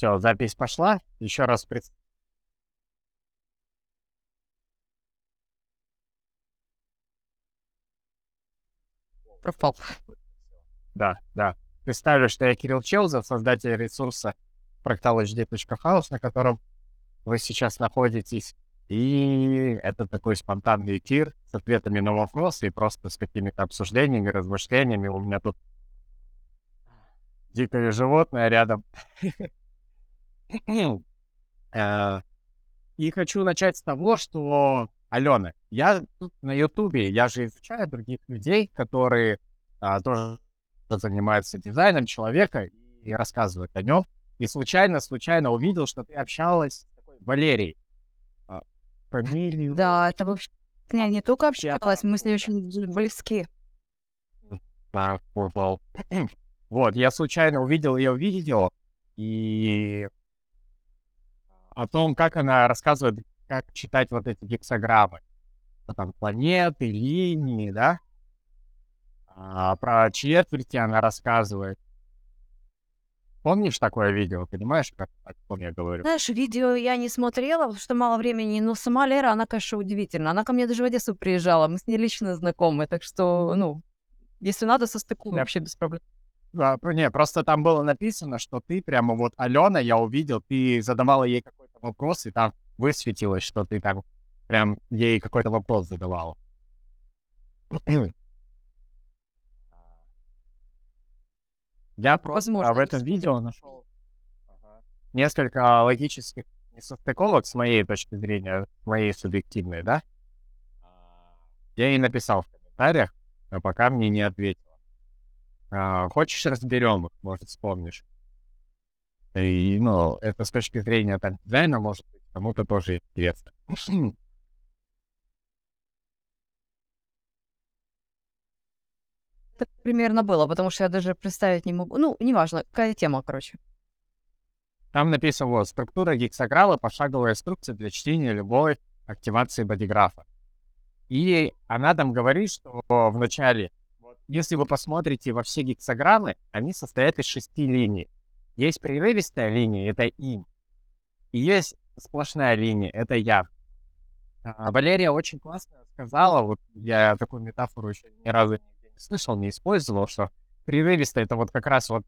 Все, запись пошла. Еще раз пред... Пропал. Да, да. Представлю, что я Кирилл Челзов, создатель ресурса fractalhd.house, на котором вы сейчас находитесь. И это такой спонтанный эфир с ответами на вопросы и просто с какими-то обсуждениями, размышлениями. У меня тут дикое животное рядом. Э, и хочу начать с того, что, Алена, я тут на Ютубе, я же изучаю других людей, которые а, тоже занимаются дизайном человека и рассказывают о нем. И случайно, случайно увидел, что ты общалась с такой Валерией. А, фамилию... Да, это вообще... Я не только общалась, мы с ней очень близки. Вот, я случайно увидел ее видео, и о том, как она рассказывает, как читать вот эти гексограммы. Там планеты, линии, да? А, про четверти она рассказывает. Помнишь такое видео? Понимаешь, как, о ком я говорю? Знаешь, видео я не смотрела, потому что мало времени, но сама Лера, она, конечно, удивительна. Она ко мне даже в Одессу приезжала, мы с ней лично знакомы, так что, ну, если надо, состыкуем Да. вообще без проблем. Не, просто там было написано, что ты прямо вот Алена, я увидел, ты задавала ей какой-то вопрос, и там высветилось, что ты там прям ей какой-то вопрос задавала. Я просто Возможно, в этом видео нашел несколько логических несостыковок с моей точки зрения, моей субъективной, да? Я ей написал в комментариях, но пока мне не ответила. А, хочешь, разберем их, может, вспомнишь. И, ну, это с точки зрения там, дизайна, может быть, кому-то тоже интересно. Так примерно было, потому что я даже представить не могу. Ну, неважно, какая тема, короче. Там написано вот, структура гексограммы, пошаговая инструкция для чтения любой активации бодиграфа. И она там говорит, что в начале, если вы посмотрите во все гексограммы, они состоят из шести линий. Есть прерывистая линия, это им. И есть сплошная линия, это я. А, Валерия очень классно сказала, вот я такую метафору еще ни разу не слышал, не использовал, что прерывистая это вот как раз вот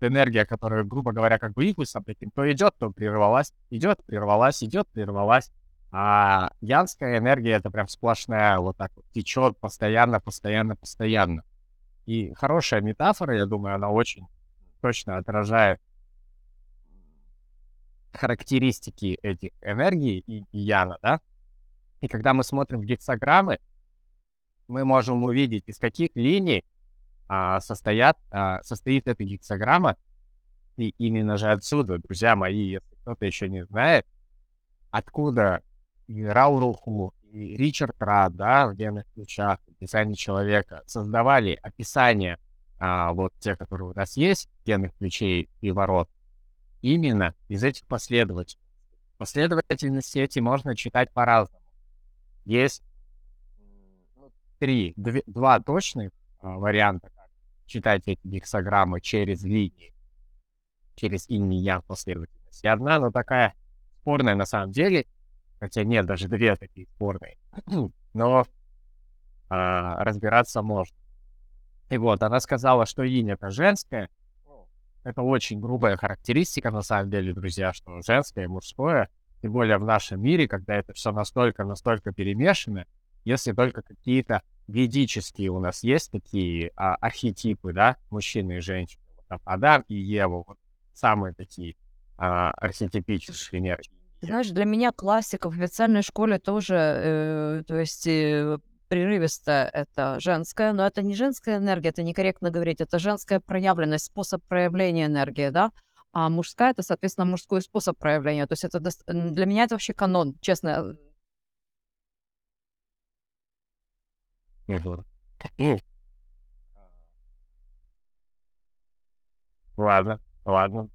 энергия, которая, грубо говоря, как бы импульсом таким, то идет, то прервалась, идет, прервалась, идет, прервалась. А янская энергия это прям сплошная, вот так вот течет постоянно, постоянно, постоянно. И хорошая метафора, я думаю, она очень точно отражает характеристики этих энергий и, яна, да? И когда мы смотрим в гексограммы, мы можем увидеть, из каких линий а, состоят, а, состоит эта гексограмма. И именно же отсюда, друзья мои, если кто-то еще не знает, откуда Рауруху, и Ричард Рад, да, в генных ключах, дизайне человека, создавали описание а, вот те, которые у нас есть, генных ключей и ворот, именно из этих последовательностей. Последовательности эти можно читать по-разному. Есть ну, три, две- два точных а, варианта, как читать эти гексограммы через линии, через инь и ян последовательность. И одна, но такая спорная на самом деле, хотя нет, даже две такие спорные, но а, разбираться можно. И вот, она сказала, что инь это женское. Это очень грубая характеристика, на самом деле, друзья, что женское и мужское, тем более в нашем мире, когда это все настолько-настолько перемешано, если только какие-то ведические у нас есть такие а, архетипы, да, мужчины и женщины, вот там Адам и Ева, вот самые такие а, архетипические энергии. Знаешь, для меня классика в официальной школе тоже, э, то есть э, прерывистая это женская, но это не женская энергия, это некорректно говорить, это женская проявленность, способ проявления энергии, да, а мужская это, соответственно, мужской способ проявления. То есть это дос- м, для меня это вообще канон, честно. Мгм. М. Ладно, ладно.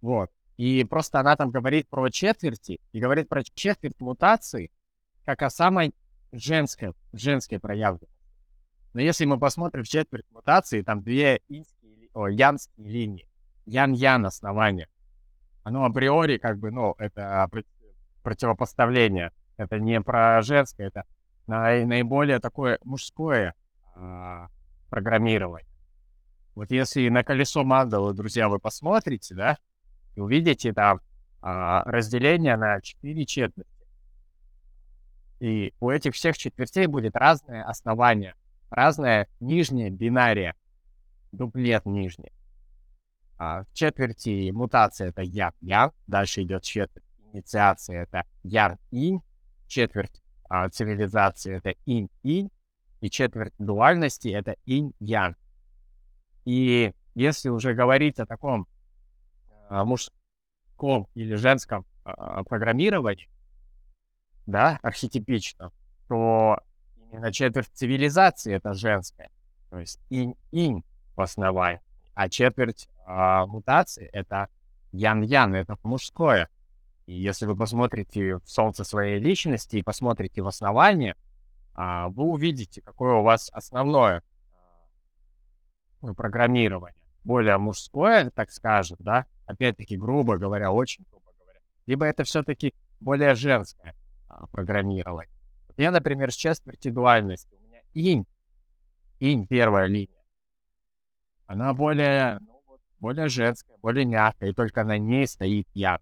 Вот. И просто она там говорит про четверти, и говорит про четверть мутации, как о самой женской, женской проявленности. Но если мы посмотрим четверть мутации, там две инские, о, янские линии. Ян-ян основания. оно априори как бы, ну, это противопоставление. Это не про женское, это наиболее такое мужское а, программирование. Вот если на колесо мандалы, друзья, вы посмотрите, да, и увидите там а, разделение на четыре четверти. И у этих всех четвертей будет разное основание, разное нижнее бинария, дуплет нижний. А, в четверти мутация это ян-ян, дальше идет четверть инициации это ян-инь, четверть а, цивилизации это инь-инь, и четверть дуальности это инь-ян. И если уже говорить о таком мужском или женском а, программировании, да, архетипично, то именно четверть цивилизации это женская, то есть инь-инь в основании, а четверть а, мутации это ян-ян, это мужское. И если вы посмотрите в солнце своей личности и посмотрите в основание, а, вы увидите, какое у вас основное а, программирование. Более мужское, так скажем, да, опять-таки, грубо говоря, очень грубо говоря. Либо это все-таки более женское а, программирование. Я, например, с четверти дуальности. У меня инь, инь первая линия. Она более, ну, более женская, более мягкая, и только на ней стоит я.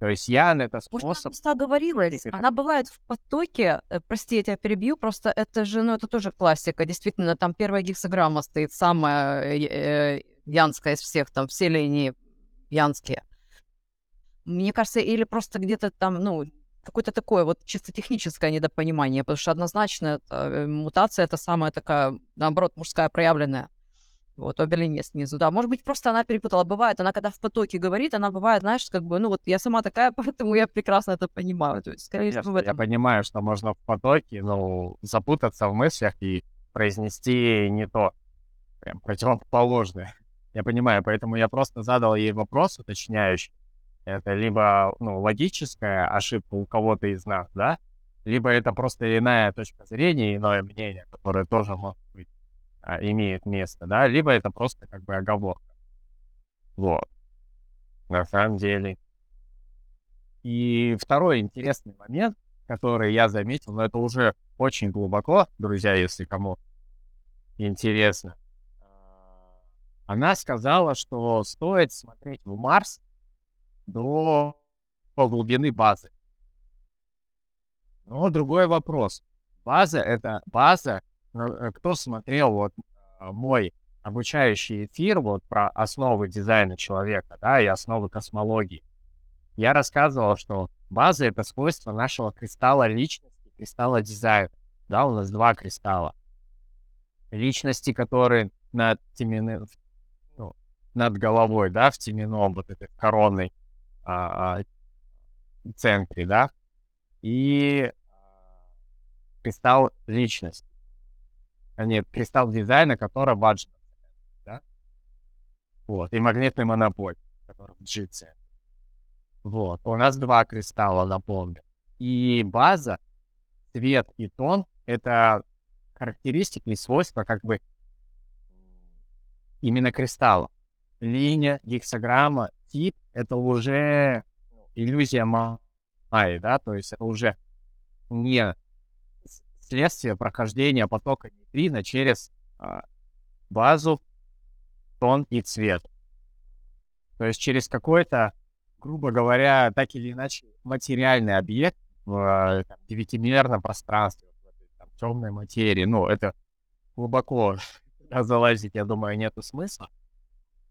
То есть Ян — это способ... Может, договорилась. Она бывает в потоке, э, прости, я тебя перебью, просто это же, ну, это тоже классика. Действительно, там первая гексограмма стоит, самая э, э, янская из всех, там все линии янские. Мне кажется, или просто где-то там, ну, какое-то такое вот чисто техническое недопонимание, потому что однозначно это, мутация — это самая такая, наоборот, мужская проявленная. Вот, обе линии снизу, да. Может быть, просто она перепутала. Бывает, она когда в потоке говорит, она бывает, знаешь, как бы, ну вот я сама такая, поэтому я прекрасно это понимаю. То есть, скорее всего, этом... Я понимаю, что можно в потоке, ну, запутаться в мыслях и произнести не то, прям противоположное. Я понимаю, поэтому я просто задал ей вопрос уточняющий. Это либо, ну, логическая ошибка у кого-то из нас, да, либо это просто иная точка зрения, иное мнение, которое тоже может быть имеет место, да, либо это просто как бы оговорка. Вот. На самом деле. И второй интересный момент, который я заметил, но это уже очень глубоко, друзья, если кому интересно. А, она сказала, что стоит смотреть в Марс до глубины базы. Но другой вопрос. База — это база кто смотрел вот а, мой обучающий эфир вот про основы дизайна человека, да, и основы космологии, я рассказывал, что база — это свойство нашего кристалла личности, кристалла дизайна. Да, у нас два кристалла. Личности, которые над теменным, ну, над головой, да, в теменном вот этой коронной а, а, центре, да, и а, кристалл личности а нет, кристалл дизайна, который в Аджина, да? Вот, и магнитный монополь, который в джитсе. Вот, у нас два кристалла, напомню. И база, цвет и тон — это характеристики и свойства как бы именно кристалла. Линия, гексограмма, тип — это уже иллюзия Майи, да, то есть это уже не следствие прохождения потока нейтрино через а, базу, тон и цвет. То есть через какой-то, грубо говоря, так или иначе, материальный объект в там, девятимерном пространстве, в там, темной материи. Ну, это глубоко залазить, я думаю, нету смысла.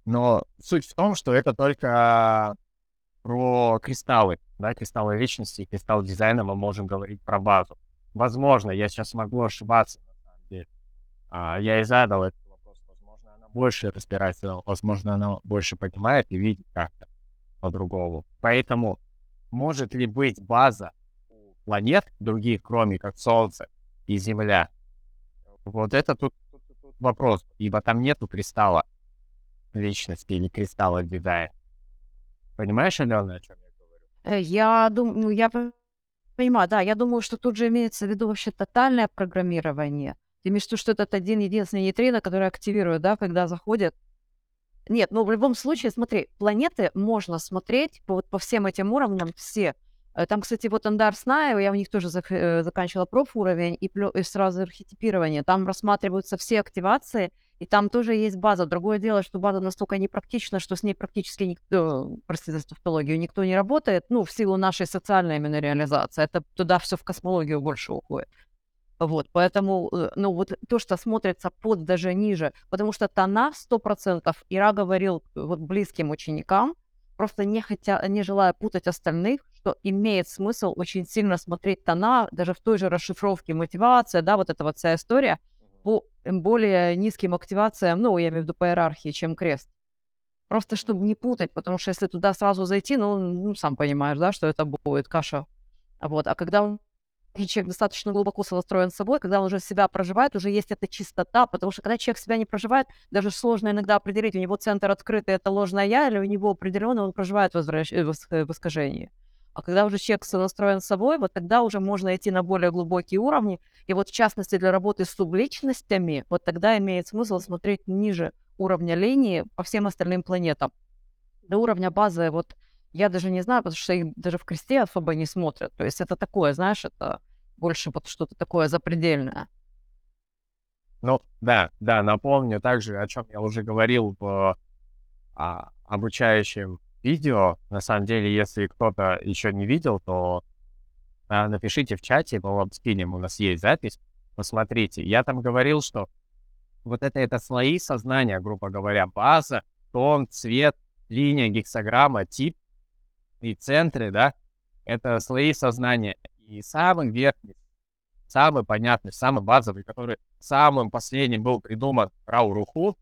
Но суть в том, что это только про кристаллы, да, кристаллы вечности и кристалл дизайна мы можем говорить про базу. Возможно, я сейчас могу ошибаться, на самом деле. А, я и задал этот вопрос. Возможно, она больше разбирается, возможно, она больше понимает и видит как-то по-другому. Поэтому может ли быть база у планет других, кроме как Солнце и Земля? Вот это тут, вопрос, ибо там нету кристалла личности или кристалла дизайна. Понимаешь, Алена, о чем я говорю? Э, я думаю, ну, я Понимаю, да. Я думаю, что тут же имеется в виду вообще тотальное программирование. Ты имеешь в виду, что это один единственный нейтрино, который активирует, да, когда заходит Нет, ну в любом случае, смотри, планеты можно смотреть по, вот, по всем этим уровням все. Э, там, кстати, вот Андар Снаю, я у них тоже зак- э, заканчивала профуровень и, плё- и сразу архетипирование. Там рассматриваются все активации, и там тоже есть база. Другое дело, что база настолько непрактична, что с ней практически никто, простите за тавтологию, никто не работает, ну, в силу нашей социальной именно реализации. Это туда все в космологию больше уходит. Вот, поэтому, э, ну, вот то, что смотрится под даже ниже, потому что тона 100%, Ира говорил э, вот близким ученикам, просто не, хотя, не желая путать остальных, что имеет смысл очень сильно смотреть тона, даже в той же расшифровке мотивация, да, вот эта вот вся история, по более низким активациям, ну, я имею в виду по иерархии, чем крест. Просто чтобы не путать, потому что если туда сразу зайти, ну, ну сам понимаешь, да, что это будет каша. Вот, а когда и человек достаточно глубоко сонастроен с собой, когда он уже себя проживает, уже есть эта чистота, потому что когда человек себя не проживает, даже сложно иногда определить, у него центр открытый, это ложное я, или у него определенно он проживает возвращ... Э, в искажении. А когда уже человек сонастроен собой, вот тогда уже можно идти на более глубокие уровни. И вот в частности для работы с субличностями, вот тогда имеет смысл смотреть ниже уровня линии по всем остальным планетам. До уровня базы вот я даже не знаю, потому что их даже в кресте особо не смотрят. То есть это такое, знаешь, это больше вот что-то такое запредельное. Ну, да, да, напомню также, о чем я уже говорил в а, обучающем видео. На самом деле, если кто-то еще не видел, то а, напишите в чате, мы вам скинем, у нас есть запись. Посмотрите, я там говорил, что вот это, это слои сознания, грубо говоря, база, тон, цвет, линия, гексограмма, тип и центры, да, это слои сознания. И самый верхний, самый понятный, самый базовый, который самым последним был придуман Рауруху,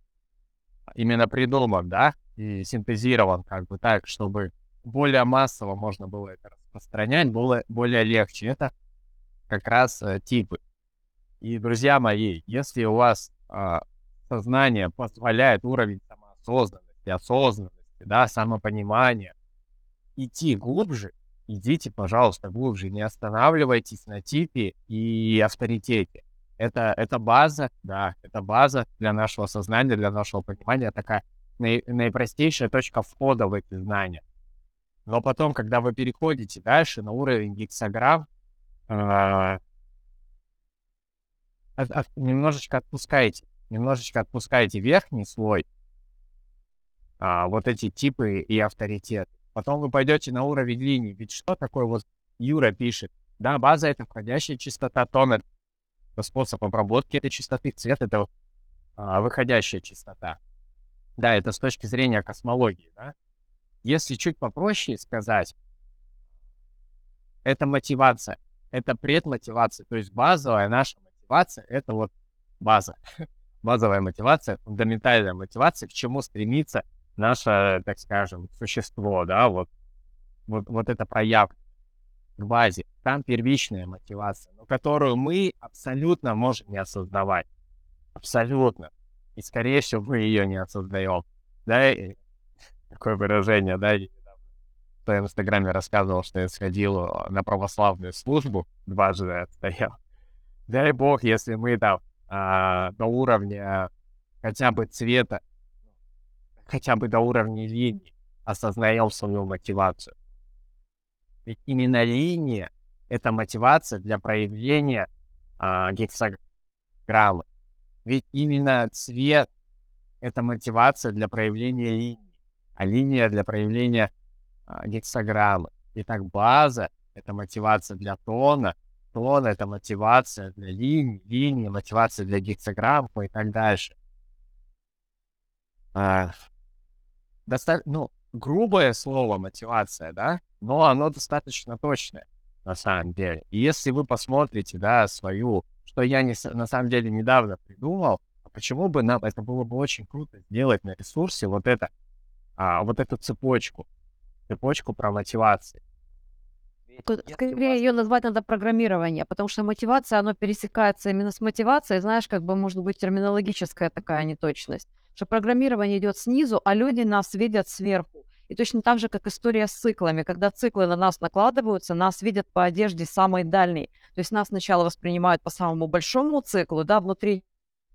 именно придуман, да, и синтезирован как бы так, чтобы более массово можно было это распространять, было более легче. Это как раз э, типы. И, друзья мои, если у вас э, сознание позволяет уровень самоосознанности, осознанности, да, самопонимания, идти глубже, идите, пожалуйста, глубже, не останавливайтесь на типе и авторитете. Это, это база, да, это база для нашего сознания, для нашего понимания, такая наи, наипростейшая точка входа в эти знания. Но потом, когда вы переходите дальше на уровень гексограмм, э, от, от, немножечко отпускайте, немножечко отпускайте верхний слой, а, вот эти типы и авторитеты. Потом вы пойдете на уровень линий. Ведь что такое вот Юра пишет? Да, база — это входящая частота, тон — способ обработки этой частоты, цвет — это а, выходящая частота. Да, это с точки зрения космологии, да. Если чуть попроще сказать, это мотивация, это предмотивация, то есть базовая наша мотивация — это вот база. Базовая мотивация, фундаментальная мотивация, к чему стремится наше, так скажем, существо, да, вот, вот, вот это проявлено в базе. Там первичная мотивация, но которую мы абсолютно можем не осознавать. Абсолютно. И, скорее всего, мы ее не осознаем. Да, и такое выражение, да, я в инстаграме рассказывал, что я сходил э, на православную службу, дважды отстоял. Дай бог, если мы там а, до уровня хотя бы цвета хотя бы до уровня линии осознаем свою мотивацию. Ведь именно линия — это мотивация для проявления а, гексограммы. Ведь именно цвет — это мотивация для проявления линии, а линия для проявления а, гексограммы. Итак, база — это мотивация для тона, тон — это мотивация для линии, линия — мотивация для гексограммы и так дальше. А, доста... ну, грубое слово мотивация, да, но оно достаточно точное на самом деле. И если вы посмотрите, да, свою, что я не, на самом деле недавно придумал, а почему бы нам, это было бы очень круто сделать на ресурсе вот это, а, вот эту цепочку, цепочку про мотивации. Скорее вас... ее назвать надо программирование, потому что мотивация, оно пересекается именно с мотивацией, знаешь, как бы может быть терминологическая такая неточность что программирование идет снизу, а люди нас видят сверху. И точно так же, как история с циклами. Когда циклы на нас накладываются, нас видят по одежде самой дальней. То есть нас сначала воспринимают по самому большому циклу, да, внутри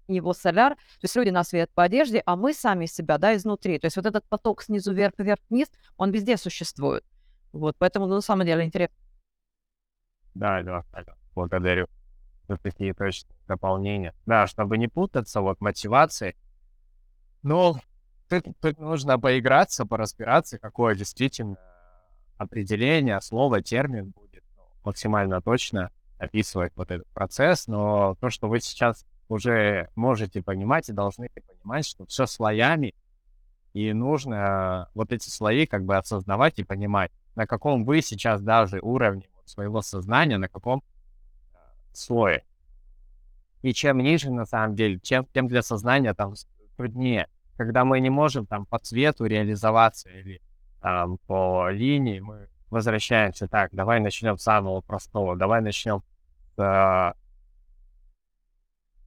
него соляр, то есть люди нас видят по одежде, а мы сами себя, да, изнутри. То есть вот этот поток снизу вверх, вверх, вниз, он везде существует. Вот, поэтому, ну, на самом деле, интересно. Да, да, да, благодарю за такие точные дополнения. Да, чтобы не путаться, вот мотивации. Ну, тут, тут нужно поиграться, поразбираться, какое действительно определение, слово, термин будет ну, максимально точно описывать вот этот процесс, но то, что вы сейчас уже можете понимать и должны понимать, что все слоями, и нужно вот эти слои как бы осознавать и понимать, на каком вы сейчас даже уровне своего сознания, на каком э, слое. И чем ниже, на самом деле, чем, тем для сознания там труднее. Когда мы не можем там по цвету реализоваться или там по линии, мы возвращаемся так, давай начнем с самого простого, давай начнем с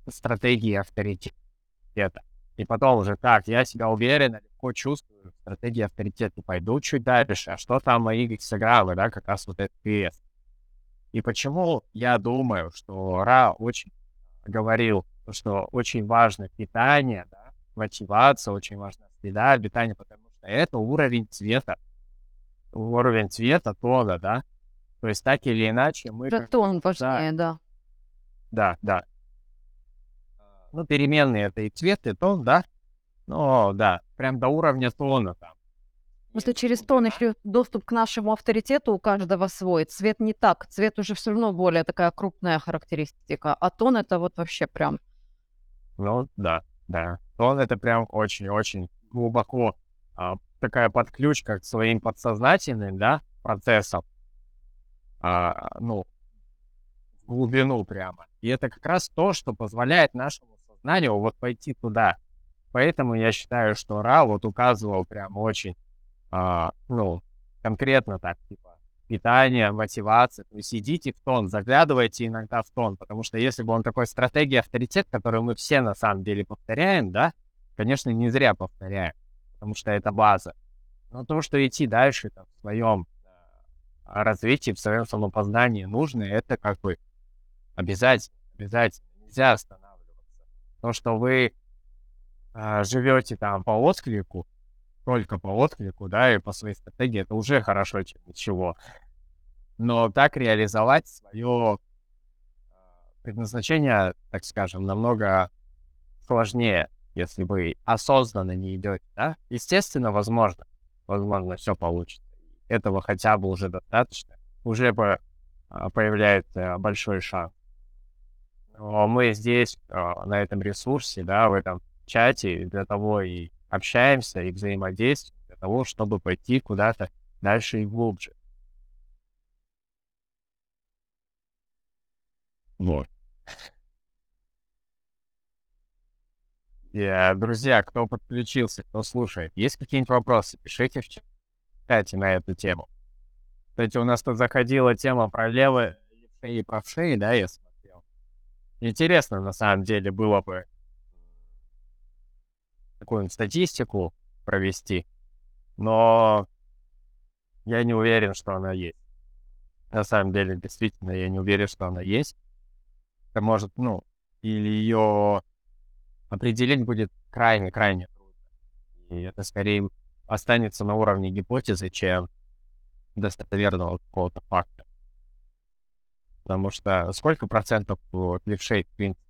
э, стратегии авторитета. И потом уже так, я себя уверенно, легко чувствую, стратегии авторитета, пойду чуть дальше, а что там мои гексограммы, да, как раз вот этот крест. И почему я думаю, что Ра очень говорил, что очень важно питание, да, мотивация, очень важна среда обитания, потому что это уровень цвета. Уровень цвета, тона, да. То есть так или иначе мы... Это тон важнее, да. Да, да. Ну, переменные это и цвет, и тон, да. Но, да, прям до уровня тона там. Просто через тон еще доступ к нашему авторитету у каждого свой. Цвет не так. Цвет уже все равно более такая крупная характеристика. А тон это вот вообще прям... Ну, да, да. Тон это прям очень-очень глубоко а, такая подключка к своим подсознательным, да, процессам. А, ну, в глубину прямо. И это как раз то, что позволяет нашему сознанию вот пойти туда. Поэтому я считаю, что Ра вот указывал прям очень а, ну, конкретно так, типа, питание, мотивация, то есть идите в тон, заглядывайте иногда в тон, потому что если бы он такой стратегия авторитет, которую мы все на самом деле повторяем, да, конечно, не зря повторяем, потому что это база. Но то, что идти дальше там, в своем а, развитии, в своем самопознании нужно, это как бы обязательно, обязательно, нельзя останавливаться. То, что вы а, живете там по отклику, только по отклику, да, и по своей стратегии, это уже хорошо, чем ничего. Но так реализовать свое а, предназначение, так скажем, намного сложнее, если вы осознанно не идете, да. Естественно, возможно, возможно, все получится. Этого хотя бы уже достаточно. Уже по, а, появляется большой шанс. Но мы здесь, а, на этом ресурсе, да, в этом чате для того и общаемся и взаимодействуем для того, чтобы пойти куда-то дальше и глубже. Вот. Yeah, э, друзья, кто подключился, кто слушает, есть какие-нибудь вопросы, пишите в чате на эту тему. Кстати, у нас тут заходила тема про левые и правшие, да, я смотрел. Интересно, на самом деле, было бы какую-нибудь статистику провести, но я не уверен, что она есть. На самом деле, действительно, я не уверен, что она есть. Это может, ну, или ее определить будет крайне-крайне трудно. И это скорее останется на уровне гипотезы, чем достоверного какого-то факта. Потому что сколько процентов левшей, в принципе?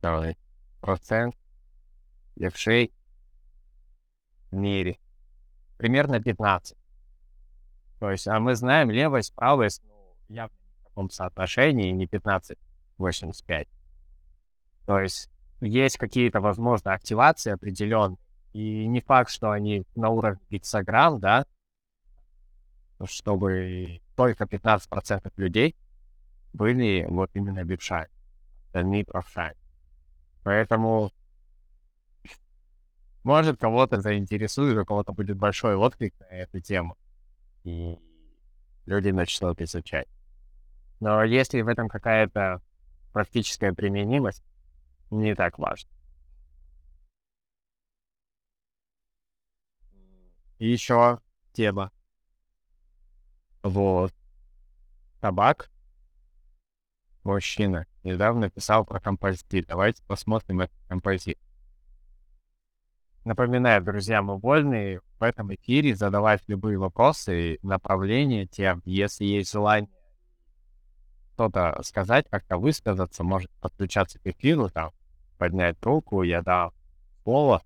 Давай. Процент левшей в мире. Примерно 15. То есть, а мы знаем, левость, правость, ну, явно не в таком соотношении, не 15-85. То есть, есть какие-то, возможно, активации определенные. И не факт, что они на уровне гексограмм, да, чтобы только 15% людей были вот именно бипшами, остальные правшами. Поэтому может, кого-то заинтересует, у кого-то будет большой отклик на эту тему. И люди начнут изучать. Но если в этом какая-то практическая применимость, не так важно. И еще тема. Вот. Табак. мужчина недавно писал про композит. Давайте посмотрим этот композит. Напоминаю, друзья, мы вольны в этом эфире задавать любые вопросы, направления тем. Если есть желание что-то сказать, как-то высказаться, может подключаться к эфиру, там, поднять руку, я дам слово,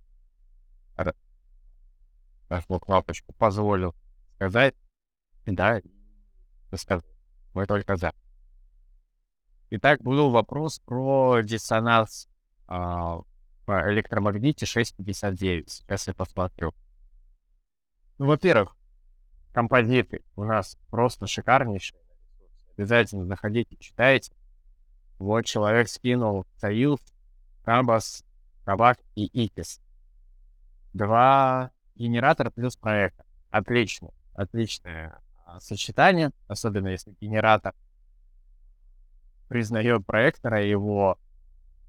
нажму кнопочку, позволю сказать, да, сказать. Мы только за. Итак, был вопрос про диссонанс а, по электромагните 659. Сейчас я посмотрю. Ну, во-первых, композиты у нас просто шикарнейшие. Обязательно заходите, читайте. Вот человек скинул Союз, Кабас, Кабак и Икис. Два генератора плюс проектор. Отлично. Отличное а, сочетание, особенно если генератор признает проектора его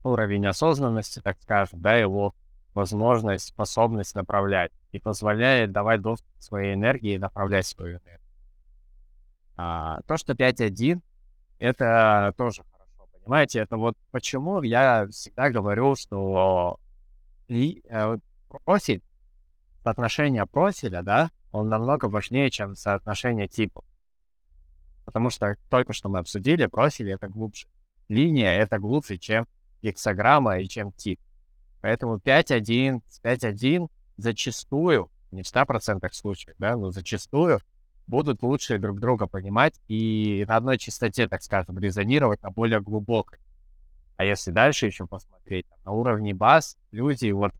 уровень осознанности, так скажем, да, его возможность, способность направлять и позволяет давать доступ своей энергии и направлять свою энергию. А, то, что 5.1, это тоже хорошо, понимаете? Это вот почему я всегда говорю, что и, э, профиль, соотношение профиля, да, он намного важнее, чем соотношение типов. Потому что только что мы обсудили, профиль — это глубже. Линия — это глубже, чем гексограмма и чем тип. Поэтому 5.1 с 5.1 зачастую, не в 100% случаев, да, но зачастую будут лучше друг друга понимать и на одной частоте, так скажем, резонировать на более глубокой. А если дальше еще посмотреть, на уровне баз люди вот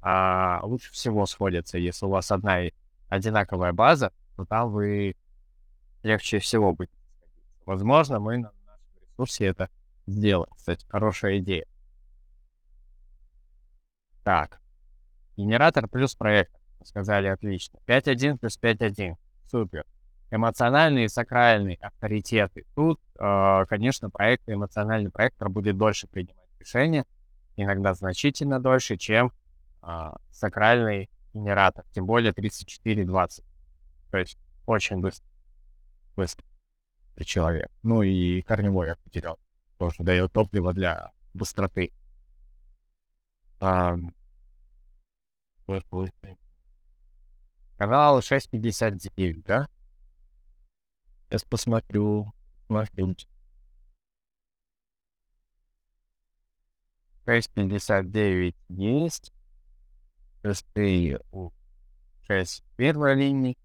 а, лучше всего сходятся. Если у вас одна одинаковая база, то там вы легче всего будет. Возможно, мы на нашем ресурсе это сделать. Кстати, хорошая идея. Так. Генератор плюс проект. Сказали отлично. 5.1 плюс 5.1. Супер. Эмоциональные и сакральные авторитеты. Тут, э, конечно, проект, эмоциональный проектор будет дольше принимать решения, иногда значительно дольше, чем э, сакральный генератор, тем более 34-20. То есть очень быстро. Быстро. Человек. Ну и корневой я потерял тоже дает топливо для быстроты. А, канал 6.59, да? Сейчас посмотрю. Смотрю. 6.59 есть. Шестые у 6 первой линии,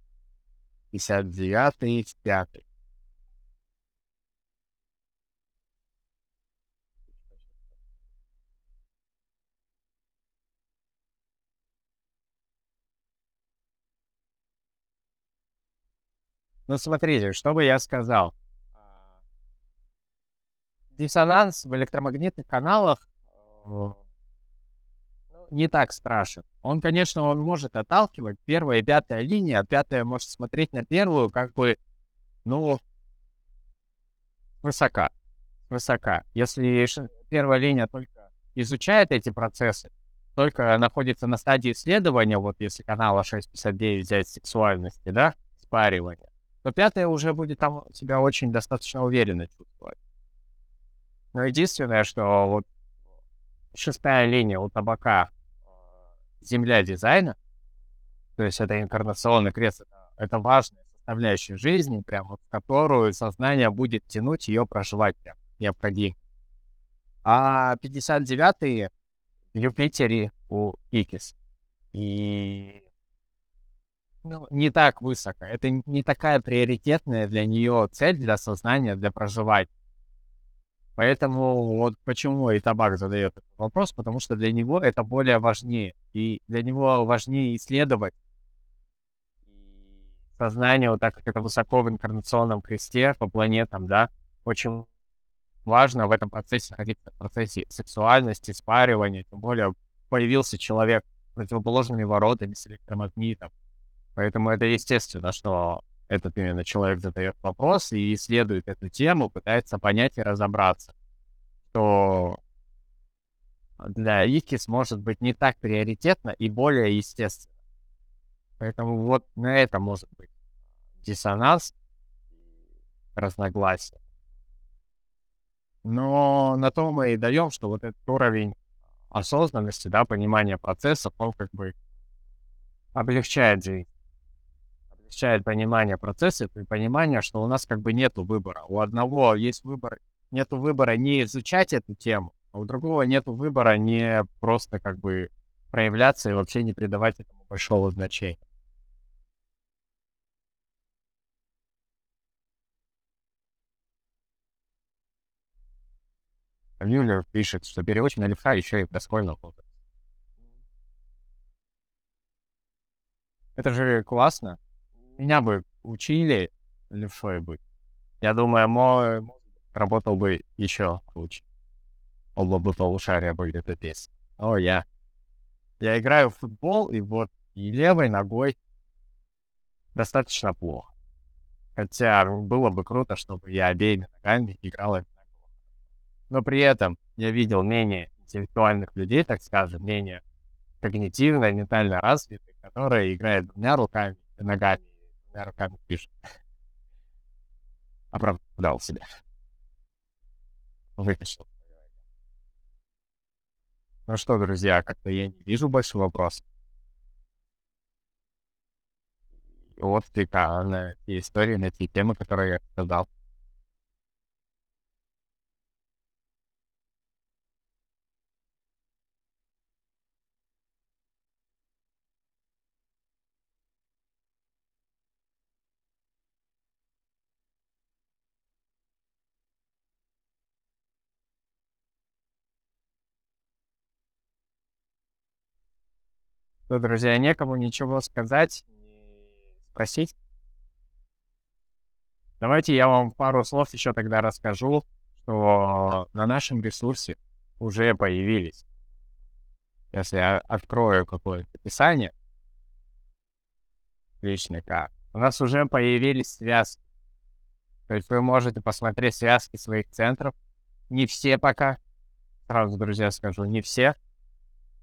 59 в пятой. Ну, смотрите, что бы я сказал. А, диссонанс в электромагнитных каналах э, ну, не так страшен. Он, конечно, он может отталкивать. Первая и пятая линия, а пятая может смотреть на первую как бы, ну, высока. Высока. Если первая линия только изучает эти процессы, только находится на стадии исследования, вот если канала 659 взять сексуальности, да, спаривания, то пятая уже будет там себя очень достаточно уверенно чувствовать. Но единственное, что вот шестая линия у табака э, земля дизайна, то есть это инкарнационный крест, это, это важная составляющая жизни, прям вот, которую сознание будет тянуть ее проживать прям необходимо. А 59-е в Юпитере у Икис. И ну, не так высоко. Это не такая приоритетная для нее цель, для сознания, для проживать. Поэтому вот почему и табак задает этот вопрос, потому что для него это более важнее. И для него важнее исследовать сознание, вот так как это высоко в инкарнационном кресте по планетам, да, очень важно в этом процессе находиться в процессе сексуальности, спаривания, тем более появился человек с противоположными воротами, с электромагнитом. Поэтому это естественно, что этот именно человек задает вопрос и исследует эту тему, пытается понять и разобраться, что для Икис может быть не так приоритетно и более естественно. Поэтому вот на это может быть диссонанс, разногласия. Но на то мы и даем, что вот этот уровень осознанности, да, понимания процессов, он как бы облегчает жизнь. Облегчает понимание процессов и понимание, что у нас как бы нету выбора. У одного есть выбор, нету выбора не изучать эту тему, а у другого нету выбора не просто как бы проявляться и вообще не придавать этому большого значения. Мюллер пишет, что переводчик левша еще и доскольно опыт. Это же классно. Меня бы учили левшой быть. Я думаю, мой работал бы еще лучше. Оба бы полушария были это песня. О, я. Я играю в футбол, и вот и левой ногой достаточно плохо. Хотя было бы круто, чтобы я обеими ногами играл но при этом я видел менее интеллектуальных людей, так скажем, менее когнитивно, ментально развитых, которые играют двумя руками, ногами, двумя руками пишут. Оправдал себя. Вытащил. Ну что, друзья, как-то я не вижу больше вопросов. Вот такая на те истории, на те темы, которые я сказал. Что, друзья, некому ничего сказать, спросить. Давайте я вам пару слов еще тогда расскажу, что на нашем ресурсе уже появились. Если я открою какое-то описание, личный карт, у нас уже появились связки. То есть вы можете посмотреть связки своих центров. Не все пока. Сразу, друзья, скажу, не все.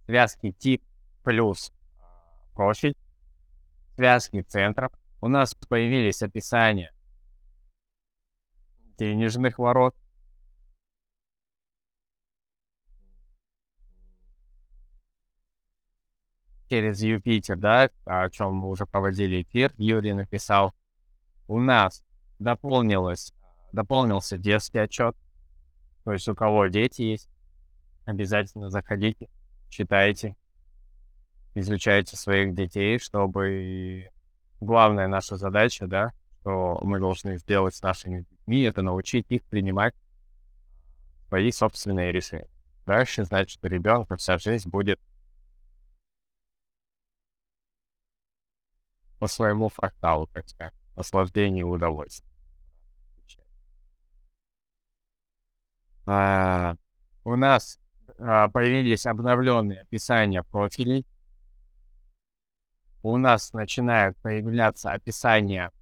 Связки тип плюс профиль, связки центров. У нас появились описания денежных ворот. Через Юпитер, да, о чем мы уже проводили эфир, Юрий написал. У нас дополнилось, дополнился детский отчет. То есть у кого дети есть, обязательно заходите, читайте изучайте своих детей, чтобы главная наша задача, да, что мы должны сделать с нашими детьми, это научить их принимать свои собственные решения. Дальше, значит, ребенка вся жизнь будет по своему фракталу, так сказать, наслаждение и удовольствие. А, у нас а, появились обновленные описания профилей у нас начинают появляться описания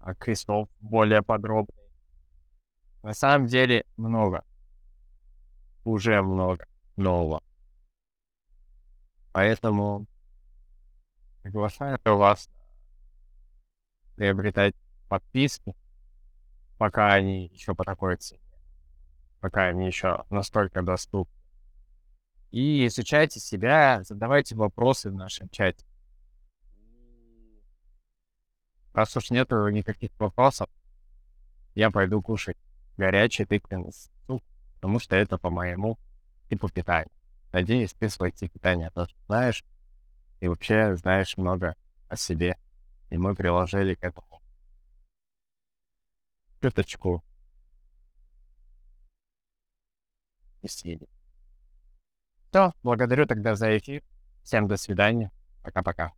а, крестов более подробные. На самом деле много. Уже много нового. Поэтому приглашаю вас приобретать подписки, пока они еще по такой цене, пока они еще настолько доступны. И изучайте себя, задавайте вопросы в нашем чате. Раз уж нету никаких вопросов, я пойду кушать горячий тыквенный суп, потому что это по моему типу питания. Надеюсь, ты свой тип питания тоже знаешь и вообще знаешь много о себе. И мы приложили к этому чуточку усилий. Все, благодарю тогда за эфир. Всем до свидания. Пока-пока.